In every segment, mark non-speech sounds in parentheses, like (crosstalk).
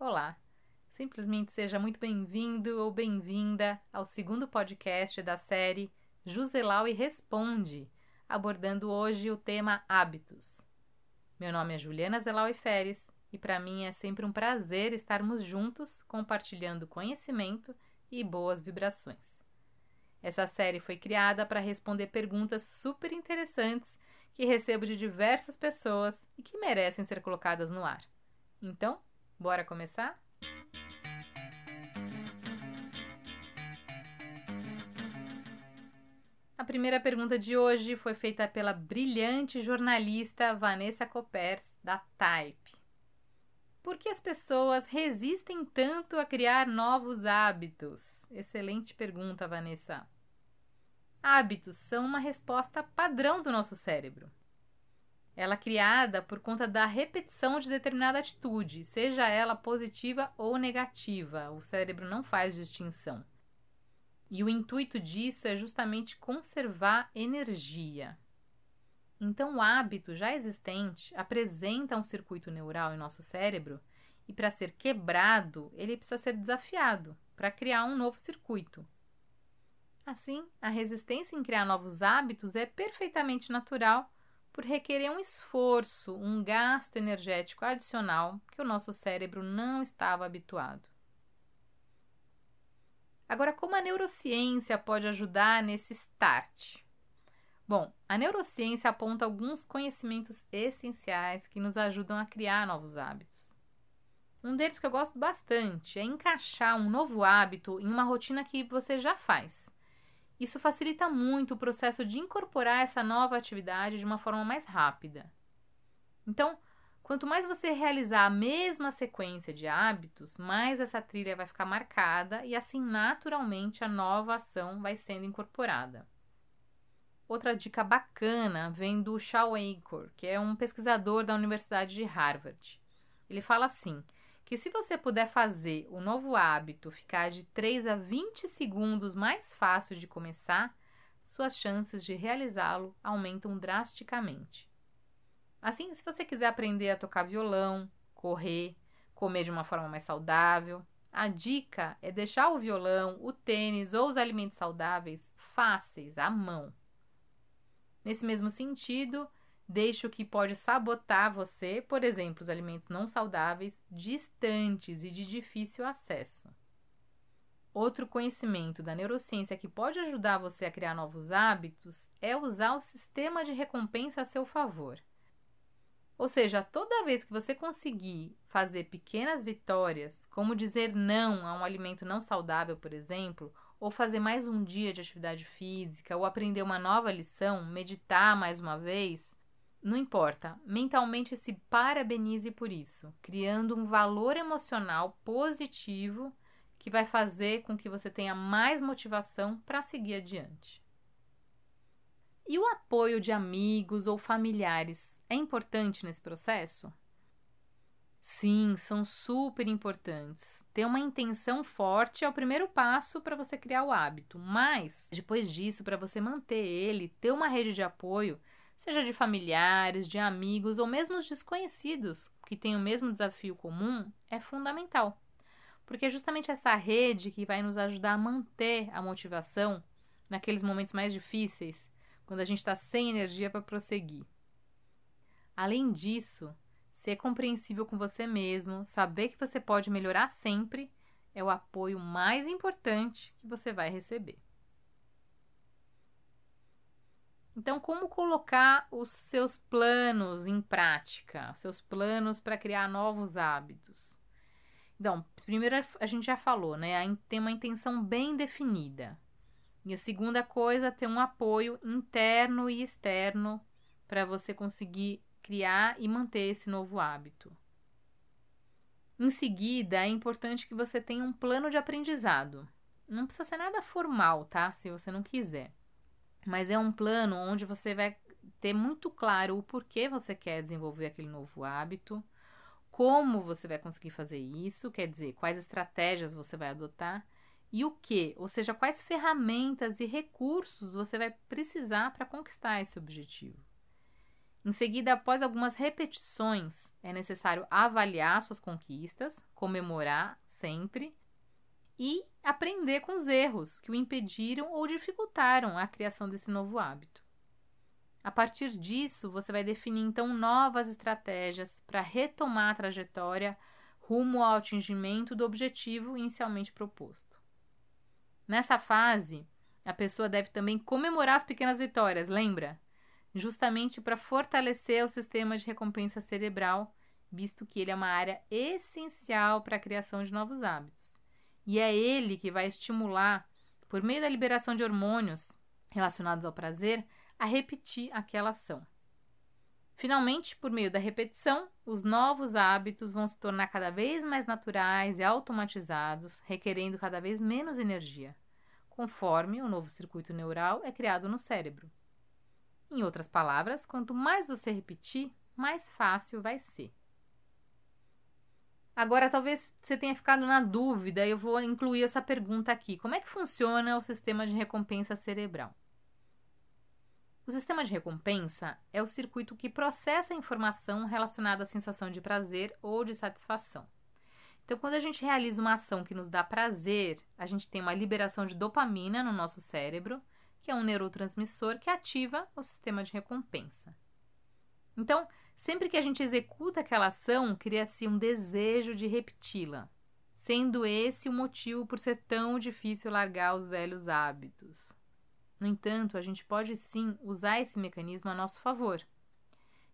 Olá! Simplesmente seja muito bem-vindo ou bem-vinda ao segundo podcast da série Juselau e Responde, abordando hoje o tema hábitos. Meu nome é Juliana Zelau e Feres e para mim é sempre um prazer estarmos juntos compartilhando conhecimento e boas vibrações. Essa série foi criada para responder perguntas super interessantes que recebo de diversas pessoas e que merecem ser colocadas no ar. Então, bora começar? A primeira pergunta de hoje foi feita pela brilhante jornalista Vanessa Copers, da Type. Por que as pessoas resistem tanto a criar novos hábitos? Excelente pergunta, Vanessa. Hábitos são uma resposta padrão do nosso cérebro. Ela é criada por conta da repetição de determinada atitude, seja ela positiva ou negativa. O cérebro não faz distinção. E o intuito disso é justamente conservar energia. Então, o hábito já existente apresenta um circuito neural em nosso cérebro e, para ser quebrado, ele precisa ser desafiado para criar um novo circuito. Assim, a resistência em criar novos hábitos é perfeitamente natural por requerer um esforço, um gasto energético adicional que o nosso cérebro não estava habituado. Agora, como a neurociência pode ajudar nesse start? Bom, a neurociência aponta alguns conhecimentos essenciais que nos ajudam a criar novos hábitos. Um deles que eu gosto bastante é encaixar um novo hábito em uma rotina que você já faz. Isso facilita muito o processo de incorporar essa nova atividade de uma forma mais rápida. Então, quanto mais você realizar a mesma sequência de hábitos, mais essa trilha vai ficar marcada e assim naturalmente a nova ação vai sendo incorporada. Outra dica bacana vem do Shao Acor, que é um pesquisador da Universidade de Harvard. Ele fala assim: que se você puder fazer o novo hábito ficar de 3 a 20 segundos mais fácil de começar, suas chances de realizá-lo aumentam drasticamente. Assim, se você quiser aprender a tocar violão, correr, comer de uma forma mais saudável, a dica é deixar o violão, o tênis ou os alimentos saudáveis fáceis à mão. Nesse mesmo sentido, Deixe o que pode sabotar você, por exemplo, os alimentos não saudáveis, distantes e de difícil acesso. Outro conhecimento da neurociência que pode ajudar você a criar novos hábitos é usar o sistema de recompensa a seu favor. Ou seja, toda vez que você conseguir fazer pequenas vitórias, como dizer não a um alimento não saudável, por exemplo, ou fazer mais um dia de atividade física, ou aprender uma nova lição, meditar mais uma vez, não importa, mentalmente se parabenize por isso, criando um valor emocional positivo que vai fazer com que você tenha mais motivação para seguir adiante. E o apoio de amigos ou familiares é importante nesse processo? Sim, são super importantes. Ter uma intenção forte é o primeiro passo para você criar o hábito, mas depois disso, para você manter ele, ter uma rede de apoio seja de familiares, de amigos ou mesmo os desconhecidos que têm o mesmo desafio comum, é fundamental. Porque é justamente essa rede que vai nos ajudar a manter a motivação naqueles momentos mais difíceis, quando a gente está sem energia para prosseguir. Além disso, ser compreensível com você mesmo, saber que você pode melhorar sempre, é o apoio mais importante que você vai receber. Então, como colocar os seus planos em prática, seus planos para criar novos hábitos? Então, primeiro a gente já falou, né? Tem uma intenção bem definida. E a segunda coisa, é ter um apoio interno e externo para você conseguir criar e manter esse novo hábito. Em seguida, é importante que você tenha um plano de aprendizado. Não precisa ser nada formal, tá? Se você não quiser. Mas é um plano onde você vai ter muito claro o porquê você quer desenvolver aquele novo hábito, como você vai conseguir fazer isso, quer dizer, quais estratégias você vai adotar e o que, ou seja, quais ferramentas e recursos você vai precisar para conquistar esse objetivo. Em seguida, após algumas repetições, é necessário avaliar suas conquistas, comemorar sempre e aprender com os erros que o impediram ou dificultaram a criação desse novo hábito. A partir disso, você vai definir então novas estratégias para retomar a trajetória rumo ao atingimento do objetivo inicialmente proposto. Nessa fase, a pessoa deve também comemorar as pequenas vitórias, lembra? Justamente para fortalecer o sistema de recompensa cerebral, visto que ele é uma área essencial para a criação de novos hábitos. E é ele que vai estimular, por meio da liberação de hormônios relacionados ao prazer, a repetir aquela ação. Finalmente, por meio da repetição, os novos hábitos vão se tornar cada vez mais naturais e automatizados, requerendo cada vez menos energia, conforme o novo circuito neural é criado no cérebro. Em outras palavras, quanto mais você repetir, mais fácil vai ser. Agora, talvez você tenha ficado na dúvida, eu vou incluir essa pergunta aqui: como é que funciona o sistema de recompensa cerebral? O sistema de recompensa é o circuito que processa a informação relacionada à sensação de prazer ou de satisfação. Então, quando a gente realiza uma ação que nos dá prazer, a gente tem uma liberação de dopamina no nosso cérebro, que é um neurotransmissor que ativa o sistema de recompensa. Então, sempre que a gente executa aquela ação, cria-se um desejo de repeti-la, sendo esse o motivo por ser tão difícil largar os velhos hábitos. No entanto, a gente pode sim usar esse mecanismo a nosso favor.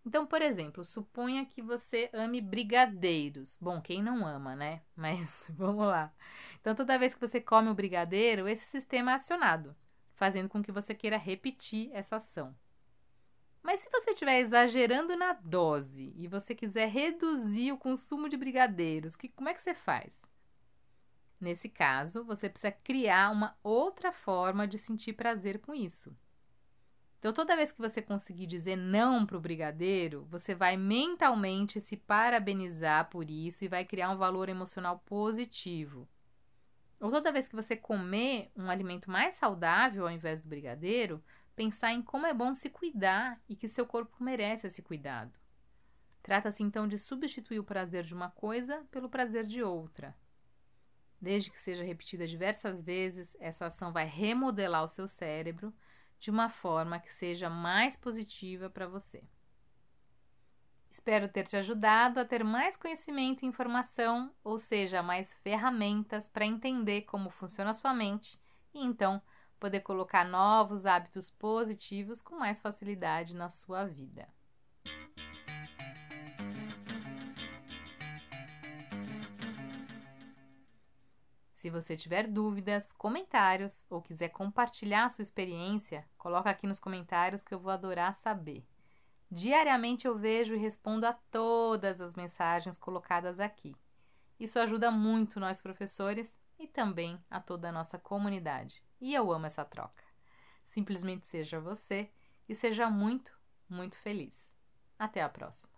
Então, por exemplo, suponha que você ame brigadeiros. Bom, quem não ama, né? (laughs) Mas vamos lá. Então, toda vez que você come o brigadeiro, esse sistema é acionado, fazendo com que você queira repetir essa ação. Estiver exagerando na dose e você quiser reduzir o consumo de brigadeiros, que, como é que você faz? Nesse caso, você precisa criar uma outra forma de sentir prazer com isso. Então, toda vez que você conseguir dizer não para o brigadeiro, você vai mentalmente se parabenizar por isso e vai criar um valor emocional positivo. Ou toda vez que você comer um alimento mais saudável ao invés do brigadeiro, pensar em como é bom se cuidar e que seu corpo merece esse cuidado. Trata-se então de substituir o prazer de uma coisa pelo prazer de outra. Desde que seja repetida diversas vezes, essa ação vai remodelar o seu cérebro de uma forma que seja mais positiva para você. Espero ter te ajudado a ter mais conhecimento e informação, ou seja, mais ferramentas para entender como funciona a sua mente e então poder colocar novos hábitos positivos com mais facilidade na sua vida. Se você tiver dúvidas, comentários ou quiser compartilhar sua experiência, coloca aqui nos comentários que eu vou adorar saber. Diariamente eu vejo e respondo a todas as mensagens colocadas aqui. Isso ajuda muito nós professores e também a toda a nossa comunidade. E eu amo essa troca. Simplesmente seja você e seja muito, muito feliz. Até a próxima!